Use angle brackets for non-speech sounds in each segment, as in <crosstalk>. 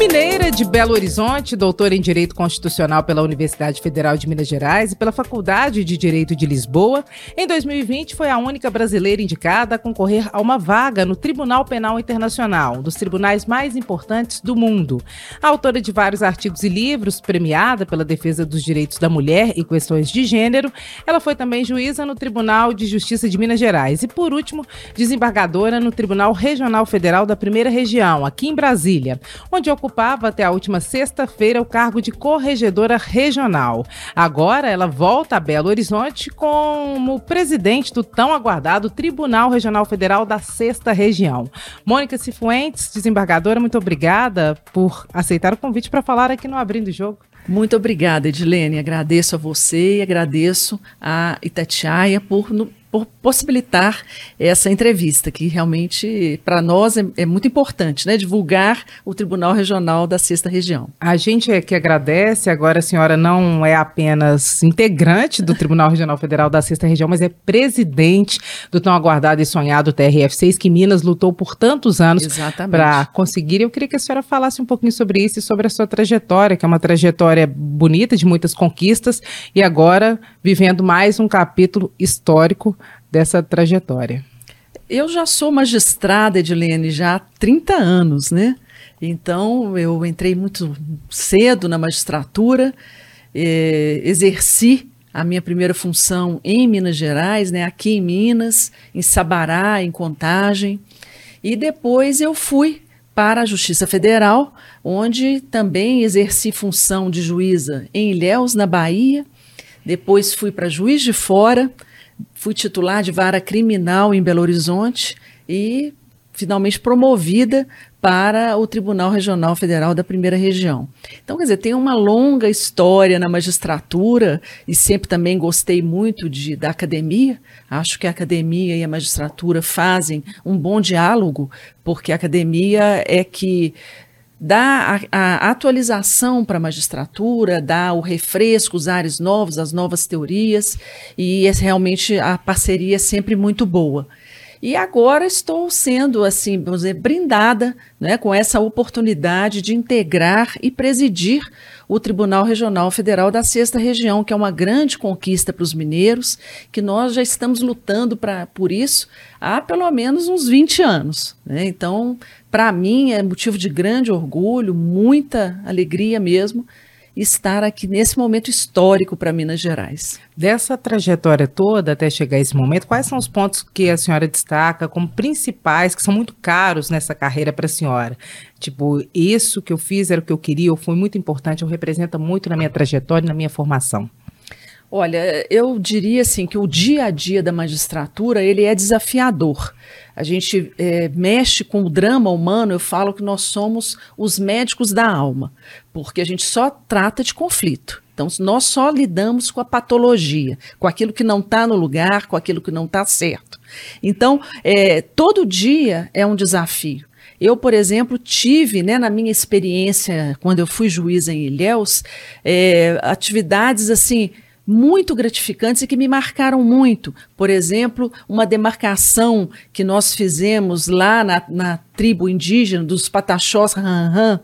Mineira de Belo Horizonte, doutora em Direito Constitucional pela Universidade Federal de Minas Gerais e pela Faculdade de Direito de Lisboa, em 2020 foi a única brasileira indicada a concorrer a uma vaga no Tribunal Penal Internacional, um dos tribunais mais importantes do mundo. Autora de vários artigos e livros, premiada pela defesa dos direitos da mulher e questões de gênero, ela foi também juíza no Tribunal de Justiça de Minas Gerais e, por último, desembargadora no Tribunal Regional Federal da Primeira Região, aqui em Brasília, onde ocupou ocupava até a última sexta-feira o cargo de corregedora regional. Agora ela volta a Belo Horizonte como presidente do tão aguardado Tribunal Regional Federal da Sexta Região. Mônica Cifuentes, desembargadora, muito obrigada por aceitar o convite para falar aqui no Abrindo o Jogo. Muito obrigada, Edilene. Agradeço a você e agradeço a Itatiaia por por possibilitar essa entrevista, que realmente para nós é, é, muito importante, né? Divulgar o Tribunal Regional da Sexta Região. A gente é que agradece, agora a senhora não é apenas integrante do Tribunal Regional Federal da Sexta Região, mas é presidente do tão aguardado e sonhado TRF6, que Minas lutou por tantos anos para conseguir. Eu queria que a senhora falasse um pouquinho sobre isso e sobre a sua trajetória, que é uma trajetória bonita, de muitas conquistas, e agora vivendo mais um capítulo histórico dessa trajetória. Eu já sou magistrada, Edilene, já há 30 anos, né? Então, eu entrei muito cedo na magistratura, eh, exerci a minha primeira função em Minas Gerais, né, aqui em Minas, em Sabará, em Contagem, e depois eu fui para a Justiça Federal, onde também exerci função de juíza em Ilhéus, na Bahia, depois fui para Juiz de Fora, fui titular de vara criminal em Belo Horizonte e finalmente promovida para o Tribunal Regional Federal da Primeira Região. Então, quer dizer, tem uma longa história na magistratura e sempre também gostei muito de, da academia. Acho que a academia e a magistratura fazem um bom diálogo, porque a academia é que dá a, a atualização para a magistratura, dá o refresco, os ares novos, as novas teorias, e é realmente a parceria é sempre muito boa. E agora estou sendo, assim, vamos dizer, brindada né, com essa oportunidade de integrar e presidir o Tribunal Regional Federal da Sexta Região, que é uma grande conquista para os mineiros, que nós já estamos lutando pra, por isso há pelo menos uns 20 anos. Né? Então, para mim, é motivo de grande orgulho, muita alegria mesmo estar aqui nesse momento histórico para Minas Gerais. Dessa trajetória toda até chegar a esse momento, quais são os pontos que a senhora destaca como principais, que são muito caros nessa carreira para a senhora? Tipo, isso que eu fiz era o que eu queria, ou foi muito importante, ou representa muito na minha trajetória, na minha formação? Olha, eu diria assim que o dia a dia da magistratura ele é desafiador. A gente é, mexe com o drama humano. Eu falo que nós somos os médicos da alma, porque a gente só trata de conflito. Então, nós só lidamos com a patologia, com aquilo que não está no lugar, com aquilo que não está certo. Então, é, todo dia é um desafio. Eu, por exemplo, tive, né, na minha experiência, quando eu fui juíza em Ilhéus, é, atividades assim muito gratificantes e que me marcaram muito. Por exemplo, uma demarcação que nós fizemos lá na, na tribo indígena dos Pataxós Ranran,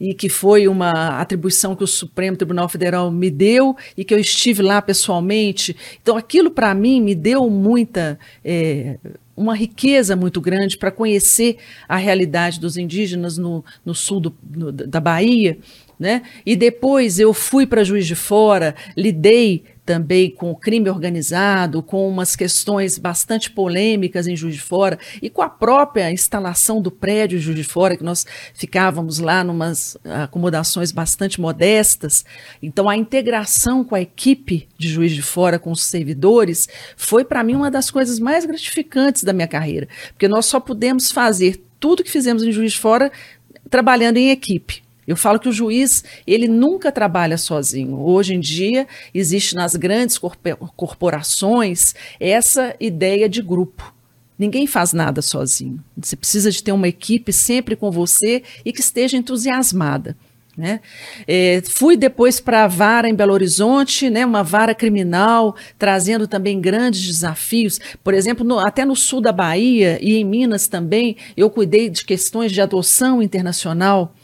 e que foi uma atribuição que o Supremo Tribunal Federal me deu e que eu estive lá pessoalmente. Então, aquilo para mim me deu muita. É, uma riqueza muito grande para conhecer a realidade dos indígenas no, no sul do, no, da Bahia né? E depois eu fui para Juiz de Fora, lidei também com o crime organizado, com umas questões bastante polêmicas em Juiz de Fora e com a própria instalação do prédio Juiz de Fora, que nós ficávamos lá numas acomodações bastante modestas. Então a integração com a equipe de Juiz de Fora, com os servidores, foi para mim uma das coisas mais gratificantes da minha carreira, porque nós só pudemos fazer tudo que fizemos em Juiz de Fora trabalhando em equipe. Eu falo que o juiz, ele nunca trabalha sozinho. Hoje em dia, existe nas grandes corporações essa ideia de grupo. Ninguém faz nada sozinho. Você precisa de ter uma equipe sempre com você e que esteja entusiasmada. Né? É, fui depois para a vara em Belo Horizonte, né, uma vara criminal, trazendo também grandes desafios. Por exemplo, no, até no sul da Bahia e em Minas também, eu cuidei de questões de adoção internacional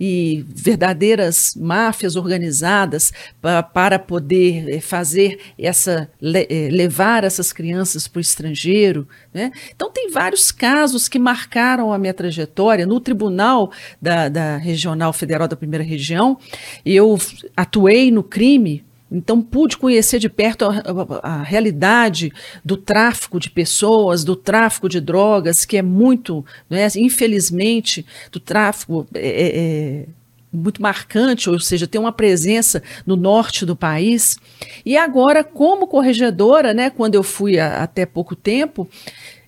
e verdadeiras máfias organizadas pa, para poder eh, fazer essa eh, levar essas crianças para o estrangeiro. Né? Então tem vários casos que marcaram a minha trajetória no Tribunal da, da Regional Federal da Primeira Região. Eu atuei no crime então, pude conhecer de perto a, a, a, realidade do tráfico de pessoas, do tráfico de drogas, que é muito, né, infelizmente, do tráfico é, é, é, muito marcante, ou seja, tem uma presença no norte do país. E agora, como corregedora, né, quando eu fui a, até pouco tempo,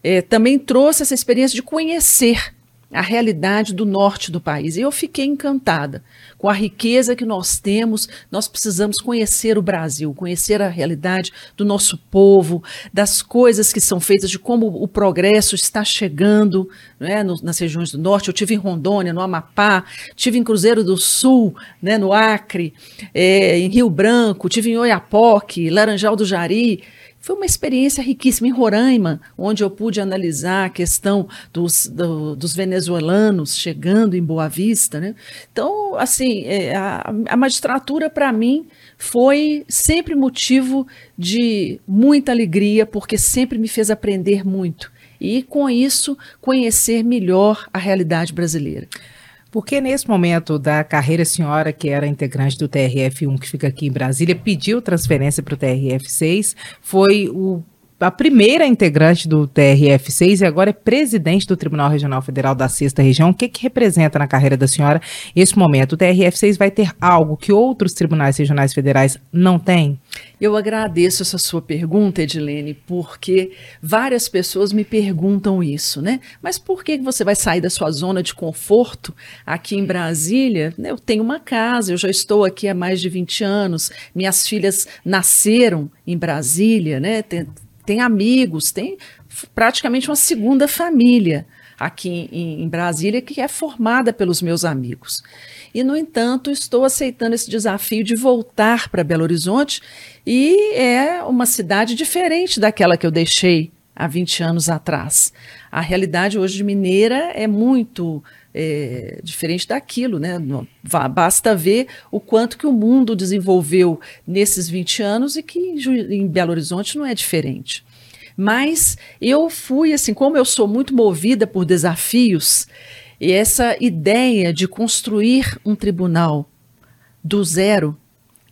é, também trouxe essa experiência de conhecer a realidade do norte do país. E eu fiquei encantada com a riqueza que nós temos. Nós precisamos conhecer o Brasil, conhecer a realidade do nosso povo, das coisas que são feitas, de como o progresso está chegando né, no, nas regiões do norte. Eu tive em Rondônia, no Amapá, tive em Cruzeiro do Sul, né, no Acre, é, em Rio Branco, tive em Oiapoque, Laranjal do Jari. Foi uma experiência riquíssima em Roraima, onde eu pude analisar a questão dos, do, dos venezuelanos chegando em Boa Vista. Né? Então, assim, é, a, a magistratura, para mim, foi sempre motivo de muita alegria, porque sempre me fez aprender muito. E, com isso, conhecer melhor a realidade brasileira. Porque nesse momento da carreira, a senhora, que era integrante do TRF1, que fica aqui em Brasília, pediu transferência para o TRF6, foi o a primeira integrante do TRF6 e agora é presidente do Tribunal Regional Federal da Sexta Região. O que, que representa na carreira da senhora esse momento? O TRF6 vai ter algo que outros tribunais regionais federais não têm? Eu agradeço essa sua pergunta, Edilene, porque várias pessoas me perguntam isso, né? Mas por que você vai sair da sua zona de conforto aqui em Brasília? Eu tenho uma casa, eu já estou aqui há mais de 20 anos, minhas filhas nasceram em Brasília, né? Tem, amigos, tem praticamente uma segunda família aqui em, Brasília que é formada pelos meus amigos. E, no entanto, estou aceitando esse desafio de voltar para Belo Horizonte e é uma cidade diferente daquela que eu deixei há 20 anos atrás. A realidade hoje de Mineira é muito é, diferente daquilo, né? Basta ver o quanto que o mundo desenvolveu nesses 20 anos e que em Belo Horizonte não é diferente. Mas eu fui assim, como eu sou muito movida por desafios, e essa ideia de construir um tribunal do zero,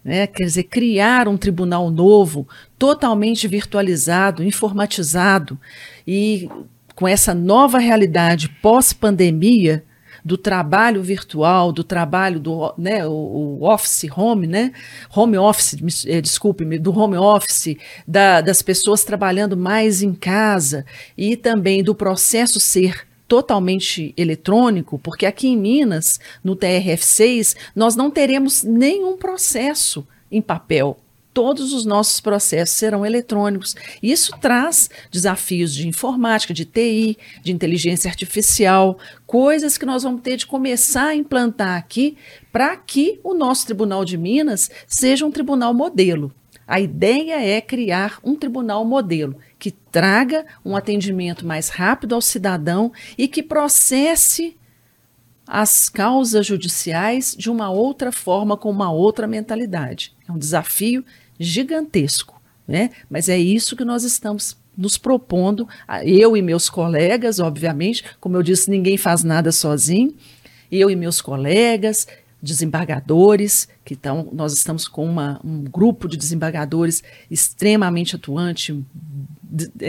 né, quer dizer, criar um tribunal novo, totalmente virtualizado, informatizado e com essa nova realidade pós-pandemia, do trabalho virtual, do trabalho do né, o, office home, né? Home office, eh, desculpe-me, do home office, da, das pessoas trabalhando mais em casa e também do processo ser totalmente eletrônico, porque aqui em Minas, no TRF6, nós não teremos nenhum processo em papel todos os nossos processos serão eletrônicos. Isso traz desafios de informática, de TI, de inteligência artificial, coisas que nós vamos ter de começar a implantar aqui para que o nosso Tribunal de Minas seja um tribunal modelo. A ideia é criar um tribunal modelo que traga um atendimento mais rápido ao cidadão e que processe as causas judiciais de uma outra forma, com uma outra mentalidade. É um desafio gigantesco, né? Mas é isso que nós estamos nos propondo, eu e meus colegas, obviamente, como eu disse, ninguém faz nada sozinho. Eu e meus colegas, desembargadores, que estão, nós estamos com uma, um grupo de desembargadores extremamente atuante,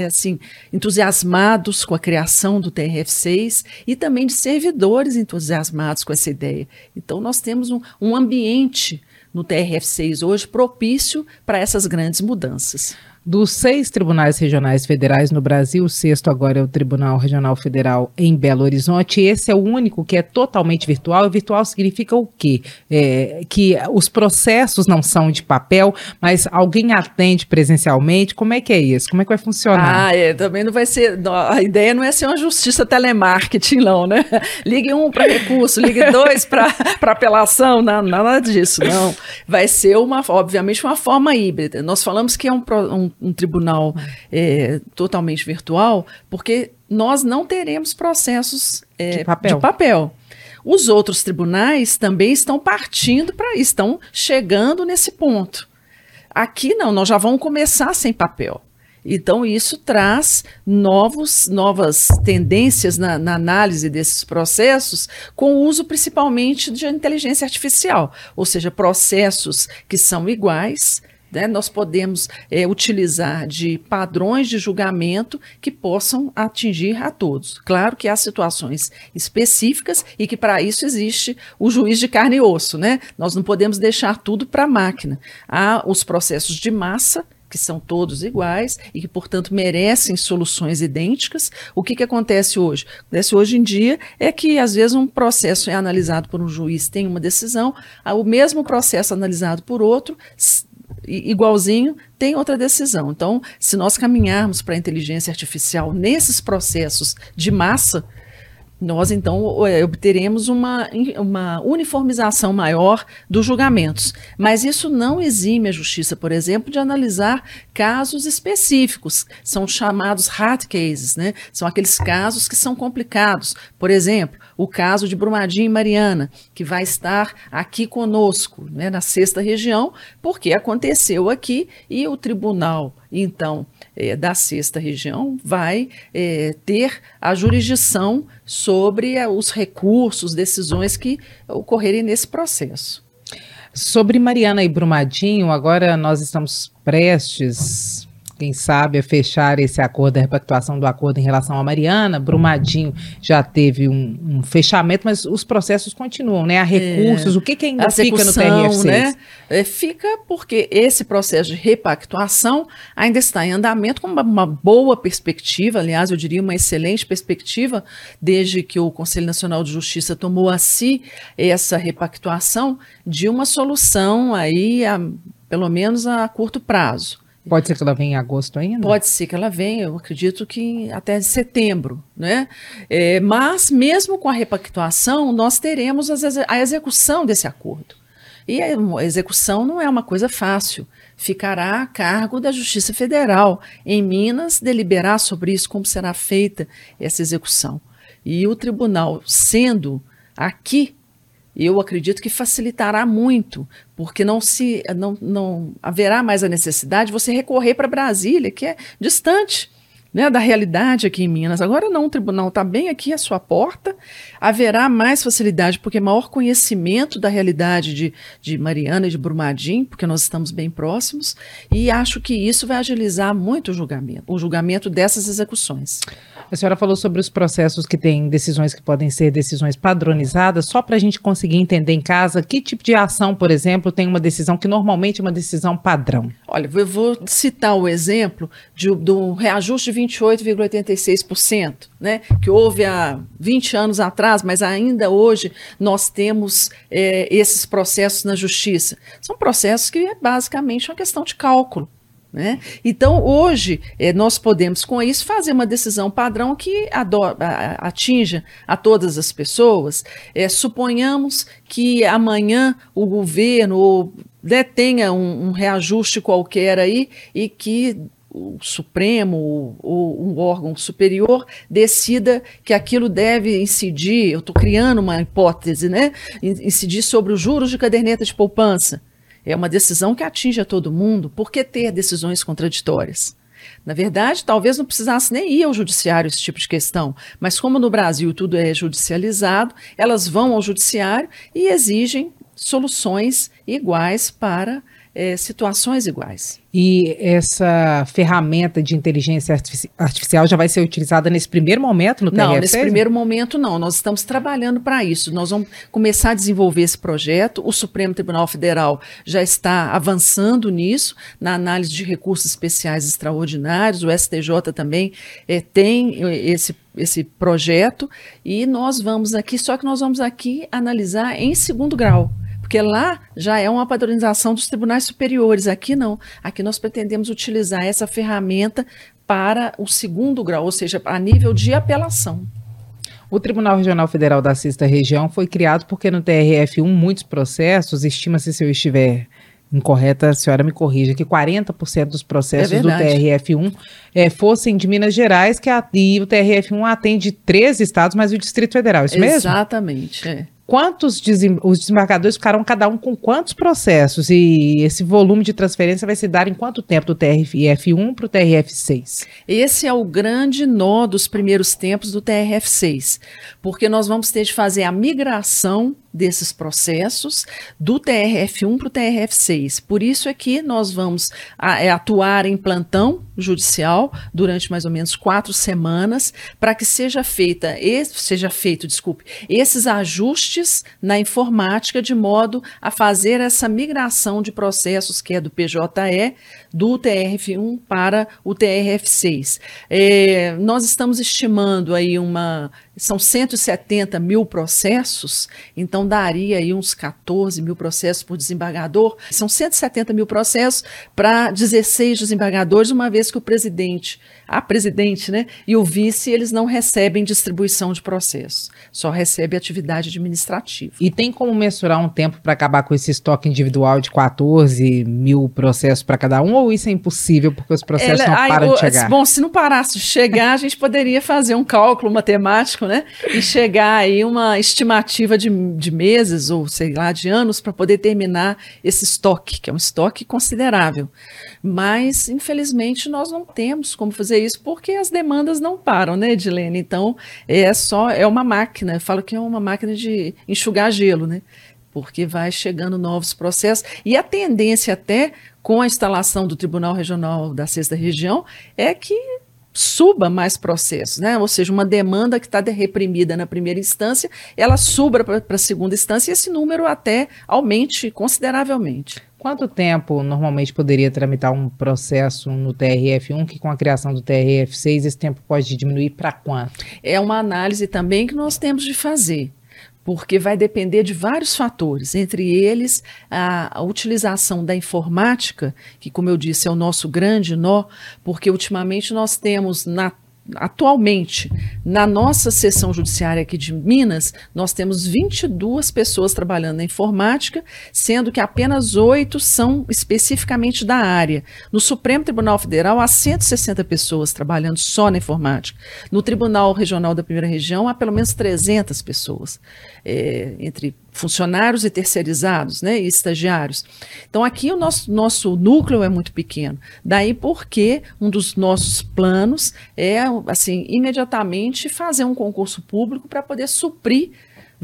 assim, entusiasmados com a criação do TRF6 e também de servidores entusiasmados com essa ideia. Então, nós temos um, um ambiente no TRF6 hoje propício para essas grandes mudanças. Dos seis tribunais regionais federais no Brasil, o sexto agora é o Tribunal Regional Federal em Belo Horizonte. Esse é o único que é totalmente virtual. E virtual significa o quê? É, que os processos não são de papel, mas alguém atende presencialmente. Como é que é isso? Como é que vai funcionar? Ah, é, também não vai ser. A ideia não é ser uma justiça telemarketing, não, né? <laughs> Ligue um para recurso, ligue dois para <laughs> apelação, não, nada disso, não. Vai ser uma, obviamente, uma forma híbrida. Nós falamos que é um, um um, tribunal é, totalmente virtual, porque nós não teremos processos é, de, papel. de papel. Os outros tribunais também estão partindo para estão chegando nesse ponto. Aqui não, nós já vamos começar sem papel. Então, isso traz novos, novas tendências na, na, análise desses processos, com o uso principalmente de inteligência artificial, ou seja, processos que são iguais, né, nós podemos é, utilizar de padrões de julgamento que possam atingir a todos. Claro que há situações específicas e que para isso existe o juiz de carne e osso. Né? Nós não podemos deixar tudo para a máquina. Há os processos de massa que são todos iguais e que, portanto, merecem soluções idênticas. O que, que acontece hoje? Acontece hoje em dia é que, às vezes, um processo é analisado por um juiz, tem uma decisão, o mesmo processo analisado por outro igualzinho, tem outra decisão. Então, se nós caminharmos para a inteligência artificial nesses processos de massa, nós então é, obteremos uma, uma uniformização maior dos julgamentos. Mas isso não exime a justiça, por exemplo, de analisar casos específicos. São chamados hard cases, né? São aqueles casos que são complicados. Por exemplo, o caso de Brumadinho e Mariana, que vai estar aqui conosco, né, na sexta região, porque aconteceu aqui e o tribunal, então, é, da sexta região vai é, ter a jurisdição sobre é, os recursos, decisões que ocorrerem nesse processo. Sobre Mariana e Brumadinho, agora nós estamos prestes quem sabe, a fechar esse acordo, a repactuação do acordo em relação a Mariana. Brumadinho já teve um, um fechamento, mas os processos continuam, né? Há recursos, é, o que, que ainda fica no TRF6? Né? É, fica porque esse processo de repactuação ainda está em andamento com uma, uma boa perspectiva, aliás, eu diria uma excelente perspectiva, desde que o Conselho Nacional de Justiça tomou a si essa repactuação de uma solução aí, a, pelo menos a curto prazo. Pode ser que ela venha em agosto ainda? Pode ser que ela venha, eu acredito que até setembro, né? É, mas, mesmo com a repactuação, nós teremos a execução desse acordo. E a execução não é uma coisa fácil. Ficará a cargo da Justiça Federal em Minas deliberar sobre isso, como será feita essa execução. E o tribunal, sendo aqui eu acredito que facilitará muito, porque não se não, não haverá mais a necessidade de você recorrer para Brasília, que é distante né, da realidade aqui em Minas. Agora não, o tribunal está bem aqui à sua porta, haverá mais facilidade, porque maior conhecimento da realidade de, de Mariana e de Brumadinho, porque nós estamos bem próximos, e acho que isso vai agilizar muito o julgamento, o julgamento dessas execuções. A senhora falou sobre os processos que têm decisões que podem ser decisões padronizadas, só para a gente conseguir entender em casa que tipo de ação, por exemplo, tem uma decisão que normalmente é uma decisão padrão. Olha, eu vou citar o exemplo de, do reajuste de 28,86%, né, que houve há 20 anos atrás, mas ainda hoje nós temos é, esses processos na justiça. São processos que é basicamente uma questão de cálculo. Né? Então, hoje, eh, nós podemos, com isso, fazer uma decisão padrão que atinja a todas as pessoas. Eh, suponhamos que amanhã o governo detenha um, um reajuste qualquer aí e que o Supremo ou um órgão superior decida que aquilo deve incidir, eu estou criando uma hipótese, né? Incidir sobre os juros de caderneta de poupança. É uma decisão que atinge a todo mundo. Por que ter decisões contraditórias? Na verdade, talvez não precisasse nem ir ao judiciário esse tipo de questão, mas como no Brasil tudo é judicializado, elas vão ao judiciário e exigem soluções iguais para é, situações iguais. E essa ferramenta de inteligência artificial já vai ser utilizada nesse primeiro momento no TRF6? Não, nesse primeiro momento não. Nós estamos trabalhando para isso. Nós vamos começar a desenvolver esse projeto. O Supremo Tribunal Federal já está avançando nisso, na análise de recursos especiais extraordinários. O STJ também é, tem esse esse projeto e nós vamos aqui, só que nós vamos aqui analisar em segundo grau porque lá já é uma padronização dos tribunais superiores. Aqui não. Aqui nós pretendemos utilizar essa ferramenta para o segundo grau, ou seja, a nível de apelação. O Tribunal Regional Federal da Sexta Região foi criado porque no TRF1 muitos processos, estima-se se eu estiver incorreta, a senhora me corrija, que 40% dos processos é do TRF1 é, fossem de Minas Gerais, que a, e o TRF1 atende três estados, mas o Distrito Federal, é isso Exatamente, mesmo? Exatamente, é quantos desem os desembargadores ficaram cada um com quantos processos e esse volume de transferência vai se dar em quanto tempo do TRF1 para o TRF6? Esse é o grande nó dos primeiros tempos do TRF6, porque nós vamos ter de fazer a migração desses processos do TRF1 para o TRF6. Por isso é que nós vamos é, atuar em plantão judicial durante mais ou menos quatro semanas para que seja feita, seja feito, desculpe, esses ajustes na informática de modo a fazer essa migração de processos que é do PJE do TRF1 para o TRF6. É, nós estamos estimando aí uma são 170 mil processos, então daria aí uns 14 mil processos por desembargador. São 170 mil processos para 16 desembargadores, uma vez que o presidente, a presidente, né, e o vice, eles não recebem distribuição de processos, só recebe atividade administrativa. E tem como mensurar um tempo para acabar com esse estoque individual de 14 mil processos para cada um, ou isso é impossível porque os processos Ela, não param de chegar? Bom, se não parasse de chegar, a gente poderia fazer um cálculo matemático né? E chegar aí uma estimativa de, de meses ou sei lá, de anos para poder terminar esse estoque, que é um estoque considerável. Mas, infelizmente, nós não temos como fazer isso porque as demandas não param, né, Edilene? Então, é só, é uma máquina, eu falo que é uma máquina de enxugar gelo, né? Porque vai chegando novos processos. E a tendência até com a instalação do Tribunal Regional da Sexta Região é que suba mais processos, né? Ou seja, uma demanda que está reprimida na primeira instância, ela suba para a segunda instância e esse número até aumente consideravelmente. Quanto tempo normalmente poderia tramitar um processo no TRF1 que com a criação do TRF6 esse tempo pode diminuir para quanto? É uma análise também que nós temos de fazer porque vai depender de vários fatores, entre eles a, a, utilização da informática, que, como eu disse, é o nosso grande nó, porque ultimamente nós temos na Atualmente, na nossa seção judiciária aqui de Minas, nós temos 22 pessoas trabalhando na informática, sendo que apenas oito são especificamente da área. No Supremo Tribunal Federal, há 160 pessoas trabalhando só na informática. No Tribunal Regional da Primeira Região, há pelo menos 300 pessoas, é, entre funcionários e terceirizados, né, e estagiários. Então aqui o nosso, nosso núcleo é muito pequeno. Daí porque um dos nossos planos é assim imediatamente fazer um concurso público para poder suprir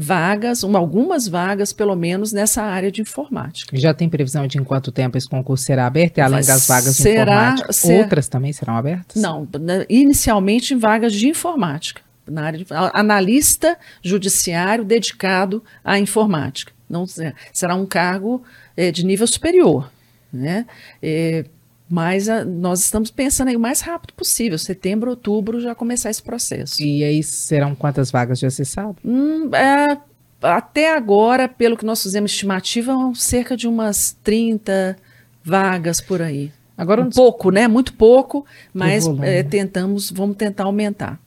vagas, uma, algumas vagas, pelo menos, nessa área de informática. Já tem previsão de em quanto tempo esse concurso será aberto? E além das vagas será, de informática, ser, outras também serão abertas? Não, inicialmente em vagas de informática na área de analista judiciário dedicado à informática. Não será um cargo é, de nível superior, né? É, mas a, nós estamos pensando aí o mais rápido possível, setembro, outubro, já começar esse processo. E aí serão quantas vagas se sabe? Hum, é, até agora, pelo que nós fizemos estimativa, cerca de umas 30 vagas por aí. Agora um pouco, né? Muito pouco, mas é, tentamos, vamos tentar aumentar.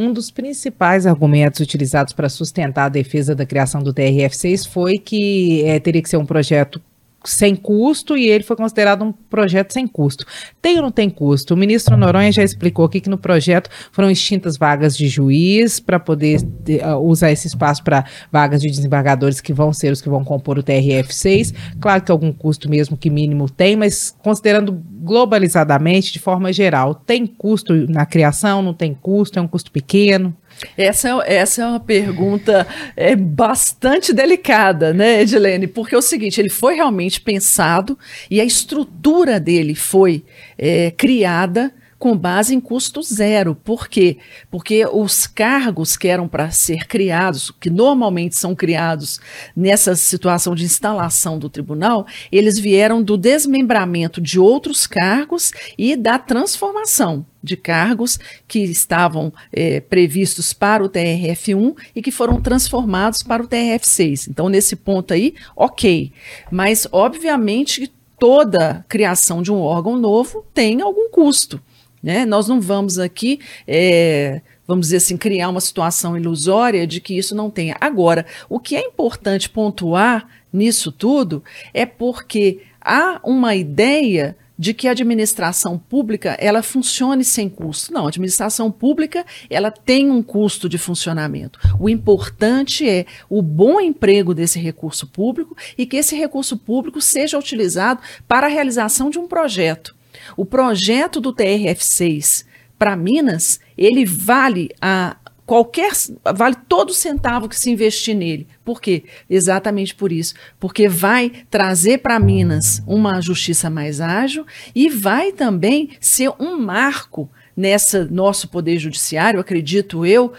Um dos principais argumentos utilizados para sustentar a defesa da criação do TRF6 foi que é, teria que ser um projeto sem custo e ele foi considerado um projeto sem custo. Tem ou não tem custo? O ministro Noronha já explicou aqui que no projeto foram extintas vagas de juiz para poder uh, usar esse espaço para vagas de desembargadores que vão ser os que vão compor o TRF6. Claro que algum custo mesmo que mínimo tem, mas considerando globalizadamente, de forma geral, tem custo na criação, não tem custo, é um custo pequeno? Essa, essa é uma pergunta é, bastante delicada, né, Edilene? Porque é o seguinte, ele foi realmente pensado e a estrutura dele foi é, criada com base em custo zero. Por quê? Porque os cargos que eram para ser criados, que normalmente são criados nessa situação de instalação do tribunal, eles vieram do desmembramento de outros cargos e da transformação de cargos que estavam é, previstos para o TRF1 e que foram transformados para o TRF6. Então, nesse ponto aí, ok. Mas, obviamente, toda criação de um órgão novo tem algum custo. Né? Nós não vamos aqui, é, vamos dizer assim, criar uma situação ilusória de que isso não tenha. Agora, o que é importante pontuar nisso tudo é porque há uma ideia de que a administração pública ela funcione sem custo. Não, a administração pública ela tem um custo de funcionamento. O importante é o bom emprego desse recurso público e que esse recurso público seja utilizado para a realização de um projeto. O projeto do TRF6 para Minas, ele vale a qualquer vale todo centavo que se investir nele. Por quê? Exatamente por isso, porque vai trazer para Minas uma justiça mais ágil e vai também ser um marco nessa nosso poder judiciário, acredito eu,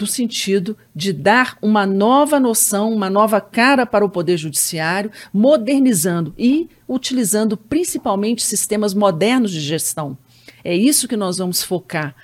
do sentido de dar uma nova noção, uma nova cara para o Poder Judiciário, modernizando e utilizando principalmente sistemas modernos de gestão. É isso que nós vamos focar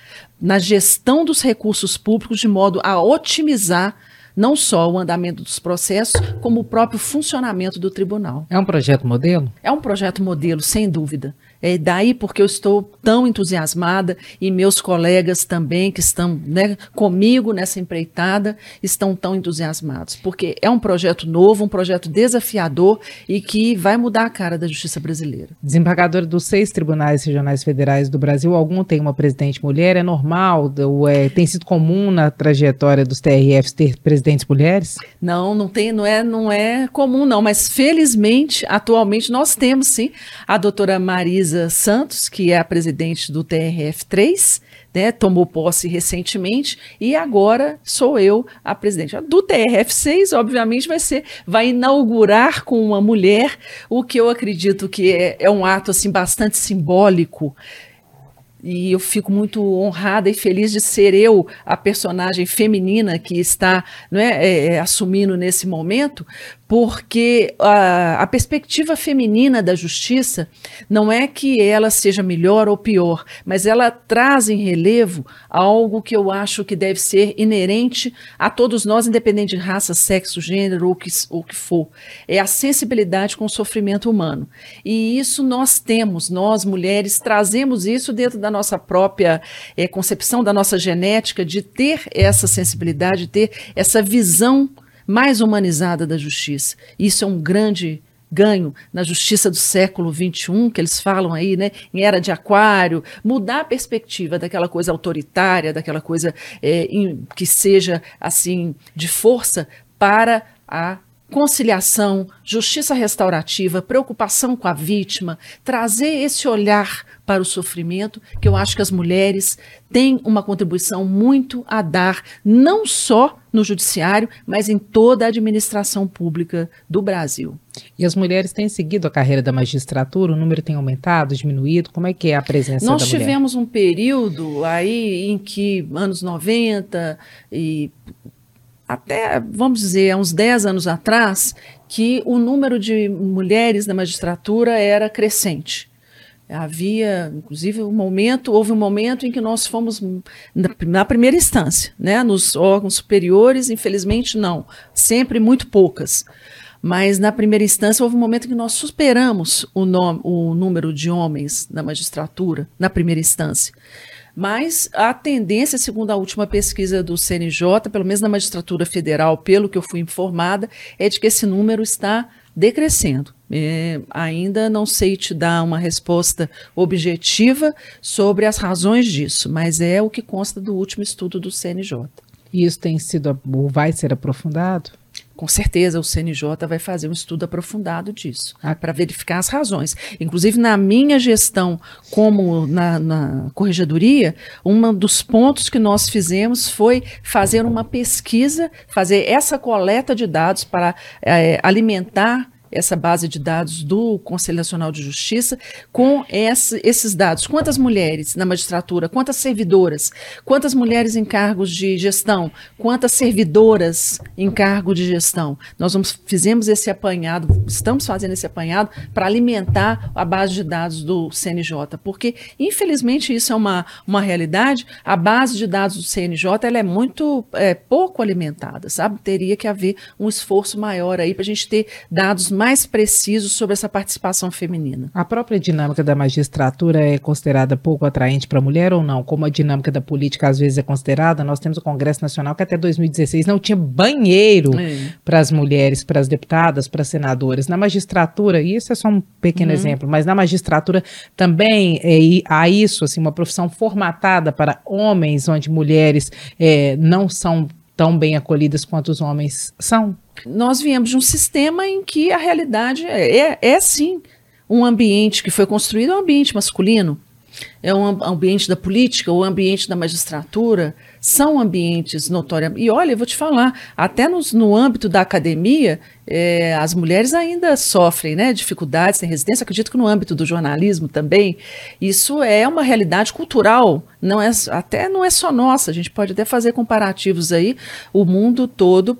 na gestão dos recursos públicos de modo a otimizar não só o andamento dos processos, como o próprio funcionamento do tribunal. É um projeto modelo? É um projeto modelo, sem dúvida. É daí porque eu estou tão entusiasmada e meus colegas também que estão né, comigo nessa empreitada estão tão entusiasmados, porque é um projeto novo, um projeto desafiador e que vai mudar a cara da justiça brasileira. Desembargadora dos seis tribunais regionais federais do Brasil, algum tem uma presidente mulher? É normal? É, tem sido comum na trajetória dos TRFs ter presidentes mulheres? Não, não tem, não é, não é comum não, mas felizmente atualmente nós temos sim a doutora Marisa Luísa Santos, que é a presidente do TRF3, né, tomou posse recentemente e agora sou eu a presidente. Do TRF6, obviamente, vai ser, vai inaugurar com uma mulher, o que eu acredito que é, é um ato assim bastante simbólico e eu fico muito honrada e feliz de ser eu a personagem feminina que está não é, é, é assumindo nesse momento, porque a, a, perspectiva feminina da justiça não é que ela seja melhor ou pior, mas ela traz em relevo algo que eu acho que deve ser inerente a todos nós, independente de raça, sexo, gênero ou que, o que for. É a sensibilidade com o sofrimento humano. E isso nós temos, nós mulheres, trazemos isso dentro da nossa própria é, concepção, da nossa genética, de ter essa sensibilidade, de ter essa visão mais humanizada da justiça. Isso é um grande ganho na justiça do século XXI, que eles falam aí, né, em era de aquário, mudar a perspectiva daquela coisa autoritária, daquela coisa é, em, que seja assim de força para a conciliação, justiça restaurativa, preocupação com a vítima, trazer esse olhar para o sofrimento, que eu acho que as mulheres têm uma contribuição muito a dar, não só no judiciário, mas em toda a administração pública do Brasil. E as mulheres têm seguido a carreira da magistratura? O número tem aumentado, diminuído? Como é que é a presença Nós da mulher? Nós tivemos um período aí em que, anos 90 e até, vamos dizer, há uns 10 anos atrás, que o número de mulheres na magistratura era crescente. Havia, inclusive, um momento, houve um momento em que nós fomos na, primeira instância, né? Nos órgãos superiores, infelizmente, não, sempre muito poucas. Mas na primeira instância houve um momento em que nós superamos o, no, o número de homens na magistratura, na primeira instância. Mas a tendência, segundo a última pesquisa do CNJ, pelo menos na magistratura federal, pelo que eu fui informada, é de que esse número está decrescendo. É, ainda não sei te dar uma resposta objetiva sobre as razões disso, mas é o que consta do último estudo do CNJ. E isso tem sido, vai ser aprofundado? Com certeza o CNJ vai fazer um estudo aprofundado disso, ah. para verificar as razões. Inclusive, na minha gestão como na, na corregedoria, um dos pontos que nós fizemos foi fazer uma pesquisa, fazer essa coleta de dados para é, alimentar essa base de dados do Conselho Nacional de Justiça com esse, esses dados. Quantas mulheres na magistratura, quantas servidoras, quantas mulheres em cargos de gestão, quantas servidoras em cargo de gestão. Nós vamos, fizemos esse apanhado, estamos fazendo esse apanhado para alimentar a base de dados do CNJ, porque infelizmente isso é uma, uma realidade. A base de dados do CNJ ela é muito é, pouco alimentada, sabe? Teria que haver um esforço maior aí para a gente ter dados mais precisos sobre essa participação feminina. A própria dinâmica da magistratura é considerada pouco atraente para a mulher ou não? Como a dinâmica da política às vezes é considerada, nós temos o Congresso Nacional que até 2016 não tinha banheiro é. para as mulheres, para as deputadas, para as senadoras. Na magistratura, e isso é só um pequeno uhum. exemplo, mas na magistratura também é, há isso, assim, uma profissão formatada para homens, onde mulheres é, não são tão bem acolhidas quanto os homens são? Nós viemos de um sistema em que a realidade é, é, é sim um ambiente que foi construído, um ambiente masculino, é um ambiente da política, o ambiente da magistratura, são ambientes notoriamente. E olha, eu vou te falar, até nos, no âmbito da academia, é, as mulheres ainda sofrem né, dificuldades, têm resistência. Acredito que no âmbito do jornalismo também, isso é uma realidade cultural, não é, até não é só nossa, a gente pode até fazer comparativos aí, o mundo todo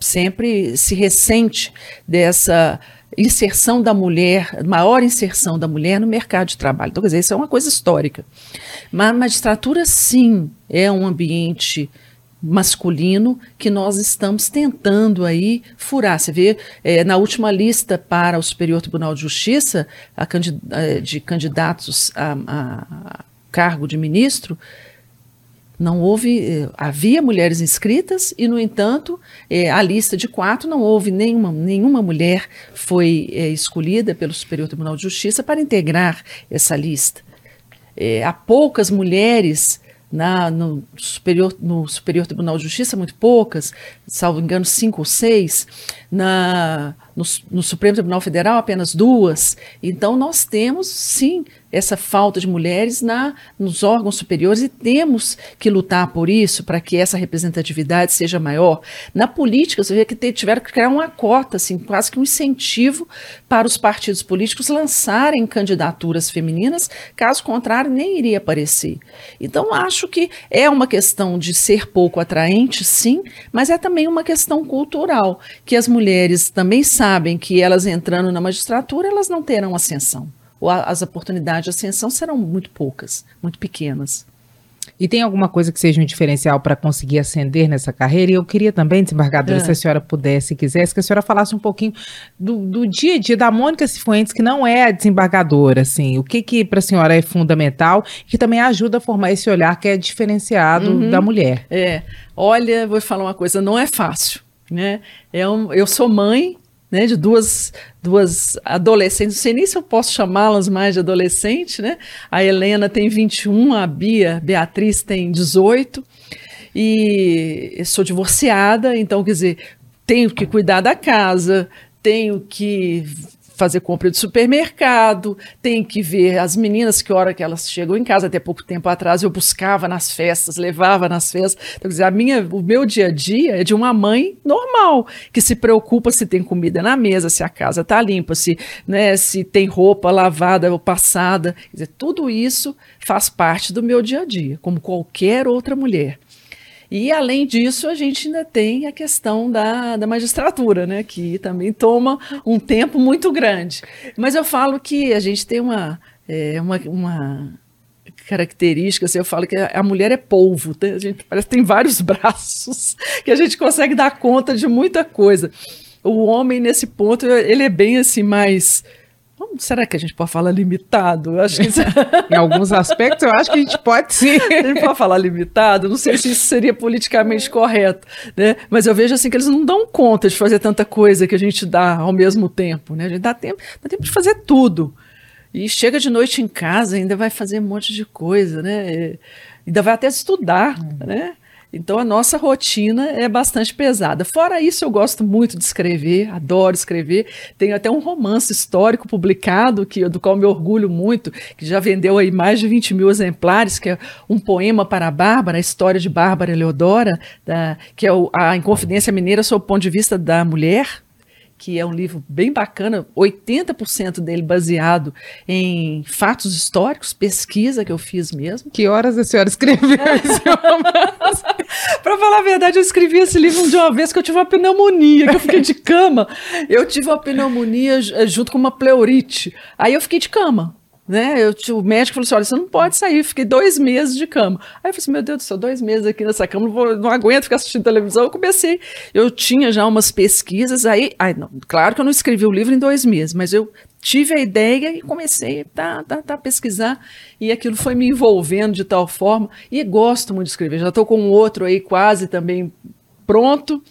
sempre se ressente dessa inserção da mulher, maior inserção da mulher no mercado de trabalho. Então, quer dizer, isso é uma coisa histórica. Mas a magistratura, sim, é um ambiente masculino que nós estamos tentando aí furar. Você vê, é, na última lista para o Superior Tribunal de Justiça, candid é, de candidatos a, a cargo de ministro, não houve, eh, havia mulheres inscritas e, no entanto, eh, a lista de quatro não houve nenhuma, nenhuma mulher foi eh, escolhida pelo Superior Tribunal de Justiça para integrar essa lista. há poucas mulheres na, no, superior, no Superior Tribunal de Justiça, muito poucas, salvo engano, cinco ou seis, na, no, no Supremo Tribunal Federal, apenas duas. Então, nós temos, sim, essa falta de mulheres na, nos órgãos superiores e temos que lutar por isso, para que essa representatividade seja maior. Na política, você vê que tiveram que criar uma cota, assim, quase que um incentivo para os partidos políticos lançarem candidaturas femininas, caso contrário, nem iria aparecer. Então, acho que é uma questão de ser pouco atraente, sim, mas é também uma questão cultural, que as mulheres também sabem que elas entrando na magistratura, elas não terão ascensão as oportunidades de ascensão serão muito poucas, muito pequenas. E tem alguma coisa que seja um diferencial para conseguir ascender nessa carreira? E eu queria também, desembargadora, é. se a senhora pudesse, quisesse, que a senhora falasse um pouquinho do, do dia a dia da Mônica Cifuentes, que não é a desembargadora, assim, o que que para a senhora é fundamental, que também ajuda a formar esse olhar que é diferenciado uhum. da mulher. É, olha, vou falar uma coisa, não é fácil, né? É um, eu sou mãe, né, de duas, duas adolescentes, não sei nem se eu posso chamá-las mais de adolescente, né? A Helena tem 21, a Bia, Beatriz tem 18, e sou divorciada, então, quer dizer, tenho que cuidar da casa, tenho que fazer compra de supermercado, tem que ver as meninas, que hora que elas chegam em casa. Até pouco tempo atrás eu buscava nas festas, levava nas festas. Então, quer dizer, a minha, o meu dia a dia é de uma mãe normal, que se preocupa se tem comida na mesa, se a casa está limpa, se, né, se tem roupa lavada ou passada. Quer dizer, tudo isso faz parte do meu dia a dia, como qualquer outra mulher. E, além disso, a gente ainda tem a questão da, da magistratura, né, que também toma um tempo muito grande. Mas eu falo que a gente tem uma, é, uma, uma característica, assim, eu falo que a mulher é polvo, tem, a gente parece que tem vários <laughs> braços, que a gente consegue dar conta de muita coisa. O homem, nesse ponto, ele é bem assim, mais Será que a gente pode falar limitado? Eu acho que isso... <laughs> em alguns aspectos, eu acho que a gente pode sim. <laughs> a gente pode falar limitado, não sei se isso seria politicamente correto, né? Mas eu vejo assim que eles não dão conta de fazer tanta coisa que a gente dá ao mesmo tempo, né? A gente dá tempo, dá tempo de fazer tudo. E chega de noite em casa, ainda vai fazer um monte de coisa, né? E ainda vai até estudar, hum. né? Então a nossa rotina é bastante pesada. Fora isso, eu gosto muito de escrever, adoro escrever. Tenho até um romance histórico publicado, que, do qual me orgulho muito, que já vendeu aí mais de 20 mil exemplares, que é um poema para a Bárbara, a história de Bárbara Eleodora, da, que é o, a Inconfidência Mineira sob o ponto de vista da mulher, que é um livro bem bacana, 80% dele baseado em fatos históricos, pesquisa que eu fiz mesmo. Que horas a senhora escreveu <laughs> esse Para falar a verdade, eu escrevi esse livro de uma vez que eu tive uma pneumonia, que eu fiquei de cama. Eu tive uma pneumonia eh, junto com uma pleurite. Aí eu fiquei de cama. Né? Eu, o médico falou assim: olha, você não pode sair. Fiquei dois meses de cama. Aí eu falei assim: meu Deus do céu, dois meses aqui nessa cama, não, vou, não aguento ficar assistindo televisão. Eu comecei. Eu tinha já umas pesquisas. Aí, aí não, claro que eu não escrevi o livro em dois meses, mas eu tive a ideia e comecei a tá, tá, tá, pesquisar. E aquilo foi me envolvendo de tal forma. E gosto muito de escrever. Já estou com um outro aí quase também pronto.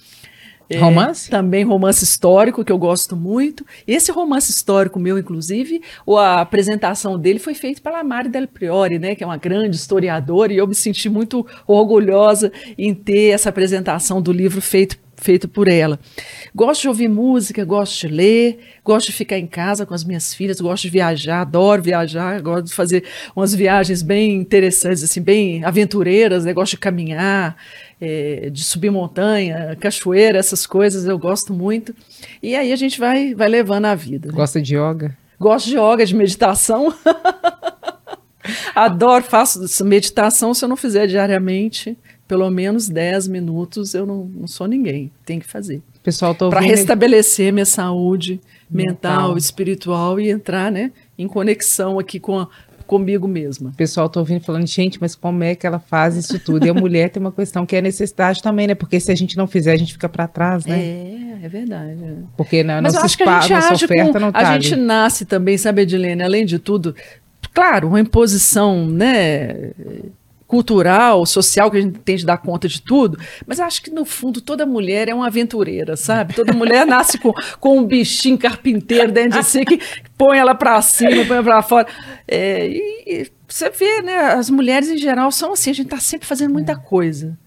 É, romance? Também romance histórico, que eu gosto muito. Esse romance histórico meu, inclusive, a apresentação dele foi feita pela Mari Del Priori, né, que é uma grande historiadora, e eu me senti muito orgulhosa em ter essa apresentação do livro feito feito por ela. Gosto de ouvir música, gosto de ler, gosto de ficar em casa com as minhas filhas, gosto de viajar, adoro viajar, gosto de fazer umas viagens bem interessantes, assim, bem aventureiras, né? gosto de caminhar, é, de subir montanha, cachoeira, essas coisas eu gosto muito. E aí a gente vai, vai levando a vida. Né? Gosta de yoga? Gosto de yoga, de meditação. <laughs> Adoro, faço meditação se eu não fizer diariamente pelo menos 10 minutos, eu não, não sou ninguém. Tem que fazer. Pessoal, Para restabelecer minha saúde mental, mental, espiritual e entrar né, em conexão aqui com a, comigo mesma. O pessoal tá ouvindo falando, gente, mas como é que ela faz isso tudo? E a <laughs> mulher tem uma questão que é necessidade também, né? Porque se a gente não fizer, a gente fica para trás, né? É, é verdade. Porque na nossa, spa, nossa oferta com, não tá A ali. gente nasce também, sabe, Edilene, além de tudo, claro, uma imposição, né? Cultural, social, que a gente tem de dar conta de tudo, mas acho que no fundo toda mulher é uma aventureira, sabe? Toda mulher <laughs> nasce com, com um bichinho carpinteiro dentro de si que põe ela para cima, põe para fora. É, e, e, você vê, né? As mulheres em geral são assim, a gente está sempre fazendo muita coisa.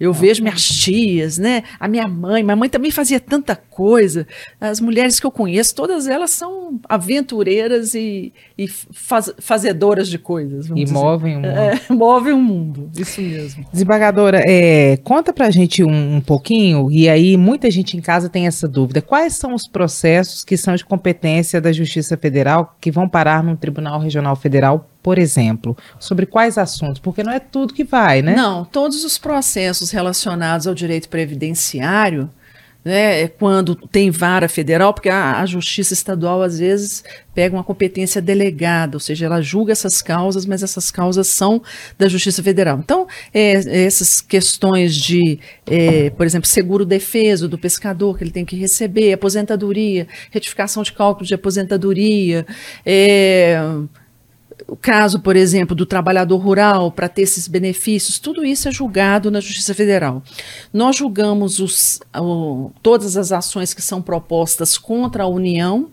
Eu vejo minhas tias, né? A minha mãe, minha mãe também fazia tanta coisa. As mulheres que eu conheço, todas elas são aventureiras e, e faz, fazedoras de coisas. E movem o mundo. É, <laughs> movem o mundo, isso mesmo. Desembargadora, é, conta pra gente um, um pouquinho, e aí muita gente em casa tem essa dúvida. Quais são os processos que são de competência da Justiça Federal que vão parar no Tribunal Regional Federal por exemplo? Sobre quais assuntos? Porque não é tudo que vai, né? Não, todos os processos relacionados ao direito previdenciário, né, é quando tem vara federal, porque a, a, justiça estadual às vezes pega uma competência delegada, ou seja, ela julga essas causas, mas essas causas são da justiça federal. Então, é, essas questões de, é, por exemplo, seguro defeso do pescador que ele tem que receber, aposentadoria, retificação de cálculo de aposentadoria, é, o caso, por exemplo, do trabalhador rural para ter esses benefícios, tudo isso é julgado na Justiça Federal. Nós julgamos os, o, todas as ações que são propostas contra a União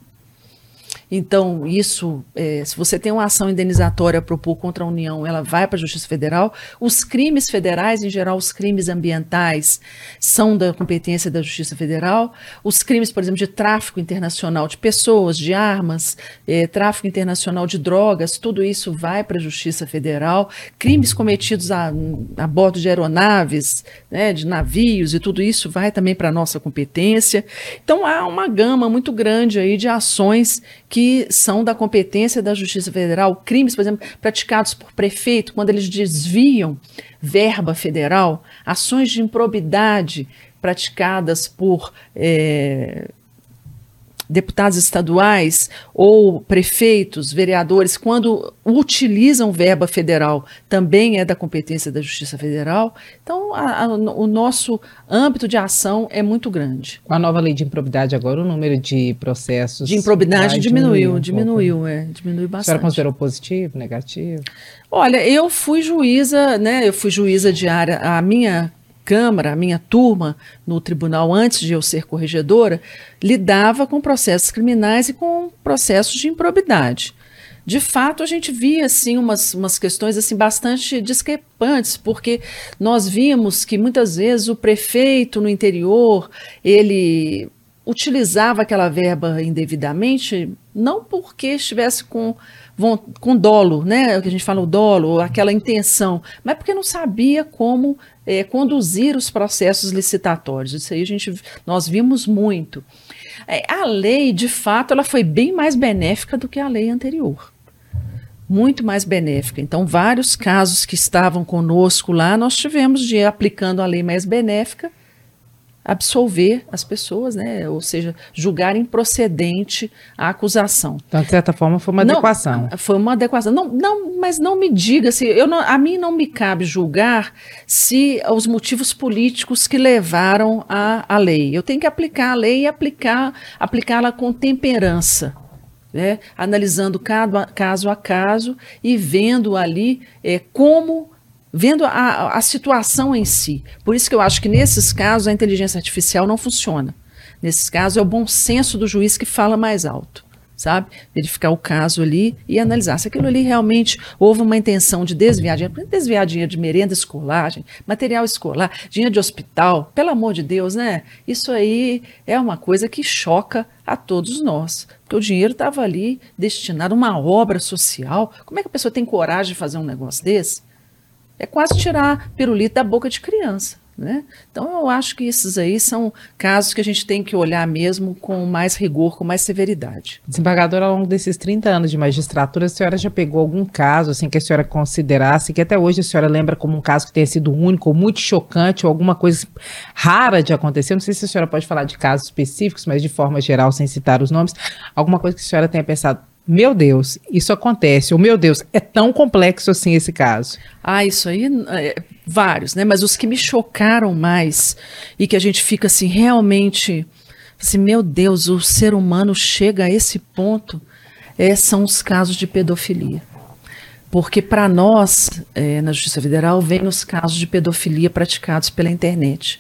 então, isso, é, se você tem uma ação indenizatória a propor contra a União, ela vai para a Justiça Federal. Os crimes federais, em geral, os crimes ambientais, são da competência da Justiça Federal. Os crimes, por exemplo, de tráfico internacional de pessoas, de armas, é, tráfico internacional de drogas, tudo isso vai para a Justiça Federal. Crimes cometidos a, a bordo de aeronaves, né, de navios e tudo isso vai também para a nossa competência. Então, há uma gama muito grande aí de ações que são da competência da Justiça Federal, crimes, por exemplo, praticados por prefeito, quando eles desviam verba federal, ações de improbidade praticadas por é, deputados estaduais ou prefeitos, vereadores, quando utilizam verba federal, também é da competência da Justiça Federal. Então, a, a, o nosso âmbito de ação é muito grande. Com a nova lei de improbidade agora, o número de processos... De improbidade diminuiu, diminuiu, um é, diminuiu bastante. A senhora considerou positivo, negativo? Olha, eu fui juíza, né, eu fui juíza diária, a minha Câmara, a minha turma no tribunal, antes de eu ser corregedora, lidava com processos criminais e com processos de improbidade. de fato a gente via assim umas, umas questões assim bastante discrepantes, porque nós vimos que muitas vezes o prefeito no interior, ele utilizava aquela verba indevidamente, não porque estivesse com com dolo, né? O que a gente fala o dolo, aquela intenção, mas porque não sabia como é, conduzir os processos licitatórios. Isso aí a gente, nós vimos muito. É, a lei, de fato, ela foi bem mais benéfica do que a lei anterior. Muito mais benéfica. Então, vários casos que estavam conosco lá, nós tivemos de ir aplicando a lei mais benéfica absolver as pessoas, né? Ou seja, julgar improcedente a acusação. Então, de certa forma, foi uma não, adequação. Foi uma adequação. Não, não, mas não me diga se eu não, a mim não me cabe julgar se os motivos políticos que levaram a, a lei. Eu tenho que aplicar a lei e aplicar aplicá-la com temperança. Né? Analisando cada, caso a caso e vendo ali é, como vendo a, a situação em si. Por isso que eu acho que nesses casos a inteligência artificial não funciona. Nesses casos é o bom senso do juiz que fala mais alto, sabe? Verificar o caso ali e analisar se aquilo ali realmente houve uma intenção de desviar dinheiro, desviar dinheiro de merenda escolar, gente, material escolar, dinheiro de hospital, pelo amor de Deus, né? Isso aí é uma coisa que choca a todos nós, porque o dinheiro estava ali destinado a uma obra social. Como é que a pessoa tem coragem de fazer um negócio desse? É quase tirar pirulito da boca de criança. Né? Então, eu acho que esses aí são casos que a gente tem que olhar mesmo com mais rigor, com mais severidade. Desembargadora, ao longo desses 30 anos de magistratura, a senhora já pegou algum caso assim que a senhora considerasse, que até hoje a senhora lembra como um caso que tenha sido único, ou muito chocante, ou alguma coisa rara de acontecer? Não sei se a senhora pode falar de casos específicos, mas de forma geral, sem citar os nomes, alguma coisa que a senhora tenha pensado, meu Deus, isso acontece. Ou, meu Deus, é tão complexo assim esse caso. Ah, isso aí, é, vários, né? Mas os que me chocaram mais e que a gente fica assim, realmente, assim, meu Deus, o ser humano chega a esse ponto, é, são os casos de pedofilia. Porque para nós, é, na Justiça Federal, vem os casos de pedofilia praticados pela internet.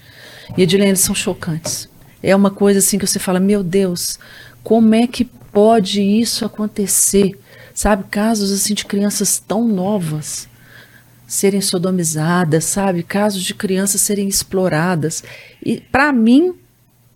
E, Edilene, eles são chocantes. É uma coisa assim que você fala, meu Deus, como é que pode isso acontecer? Sabe, casos assim de crianças tão novas serem sodomizadas, sabe? Casos de crianças serem exploradas. E para mim,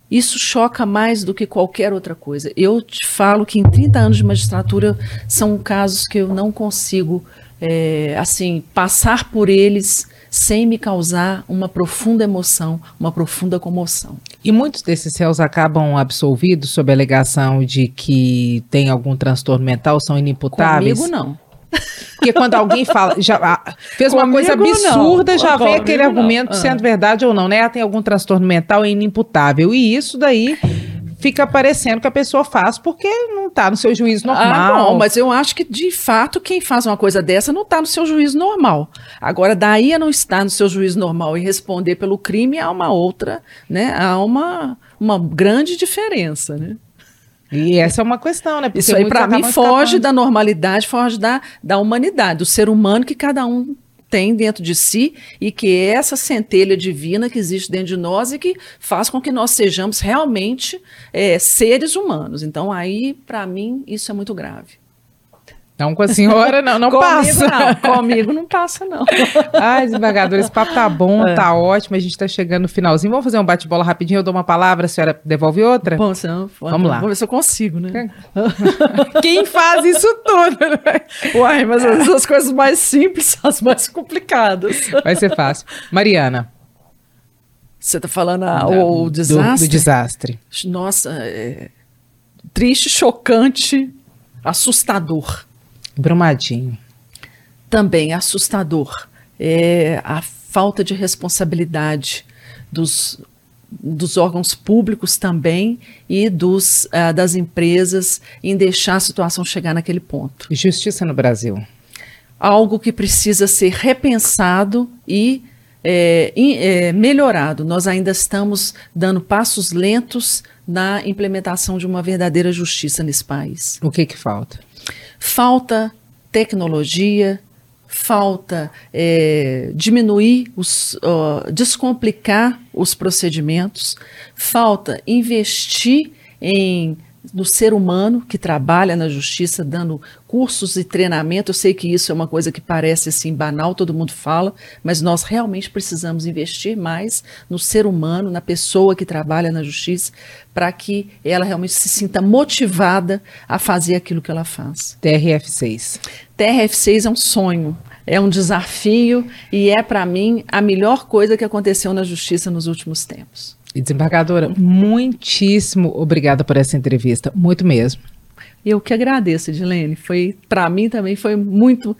isso choca mais do que qualquer outra coisa. Eu te falo que em 30 anos de magistratura são casos que eu não consigo, é, assim, passar por eles sem me causar uma profunda emoção, uma profunda comoção. E muitos desses réus acabam absolvidos sob a alegação de que tem algum transtorno mental, são inimputáveis? Comigo não. Porque quando alguém fala, já fez uma coisa absurda, não. já vem aquele argumento não. sendo ah. verdade ou não, né? Ela tem algum transtorno mental é inimputável. E isso daí fica parecendo que a pessoa faz porque não está no seu juízo ah, normal. Ah, bom, mas eu acho que de fato quem faz uma coisa dessa não está no seu juízo normal. Agora, daí a não estar no seu juízo normal e responder pelo crime há uma outra, né? Há uma, uma grande diferença, né? E essa é uma questão, né? Porque Isso aí, para mim, foge da normalidade, foge da, da humanidade, do ser humano que cada um tem dentro de si e que é essa centelha divina que existe dentro de nós e que faz com que nós sejamos realmente é, seres humanos. Então, aí, para mim, isso é muito grave. Então, com a senhora, não, não Comigo, passa. Não. Comigo não passa, não. Ai, desembargador, esse papo tá bom, é. tá ótimo. A gente tá chegando no finalzinho. Vamos fazer um bate-bola rapidinho. Eu dou uma palavra, a senhora devolve outra? Bom, senhor, Vamos lá. Vamos ver se eu consigo, né? Quem <laughs> faz isso tudo, né? Uai, mas as, as coisas mais simples são as mais complicadas. Vai ser fácil. Mariana. Você tá falando a, o, o, desastre? Do, do desastre. Nossa, é triste, chocante, assustador. Brumadinho. Também assustador. É a falta de responsabilidade dos, dos órgãos públicos também e dos, uh, das empresas em deixar a situação chegar naquele ponto. Justiça no Brasil. Algo que precisa ser repensado e é, é, melhorado. Nós ainda estamos dando passos lentos na implementação de uma verdadeira justiça nesse país. O que, que falta? Falta tecnologia, falta é, diminuir, os, uh, descomplicar os procedimentos, falta investir em no ser humano que trabalha na justiça, dando cursos e treinamento. Eu sei que isso é uma coisa que parece assim banal, todo mundo fala, mas nós realmente precisamos investir mais no ser humano, na pessoa que trabalha na justiça, para que ela realmente se sinta motivada a fazer aquilo que ela faz. TRF6. TRF6 é um sonho é um desafio e é, para mim, a melhor coisa que aconteceu na justiça nos últimos tempos. Desembargadora, muitíssimo obrigada por essa entrevista, muito mesmo. Eu que agradeço, Edilene. Foi para mim também foi muito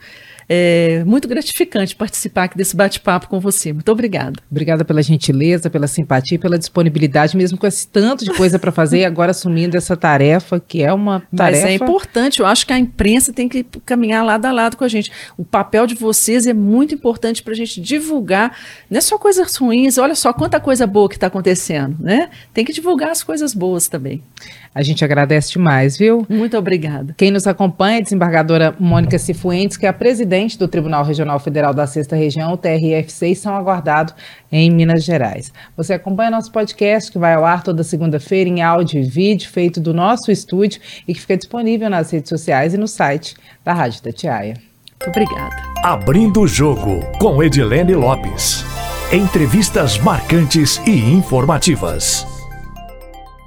é muito gratificante participar aqui desse bate-papo com você. Muito obrigada. Obrigada pela gentileza, pela simpatia, pela disponibilidade, mesmo com esse tanto de coisa para fazer, agora assumindo essa tarefa, que é uma tarefa. Mas é importante, eu acho que a imprensa tem que caminhar lado a lado com a gente. O papel de vocês é muito importante para a gente divulgar, não é só coisas ruins, olha só quanta coisa boa que está acontecendo, né? Tem que divulgar as coisas boas também. A gente agradece demais, viu? Muito obrigada. Quem nos acompanha é a desembargadora Mônica Cifuentes, que é a presidente do Tribunal Regional Federal da Sexta Região, o TRF6, e são aguardados em Minas Gerais. Você acompanha nosso podcast, que vai ao ar toda segunda-feira em áudio e vídeo, feito do nosso estúdio e que fica disponível nas redes sociais e no site da Rádio Tatiaia. Muito obrigada. Abrindo o jogo com Edilene Lopes. Entrevistas marcantes e informativas.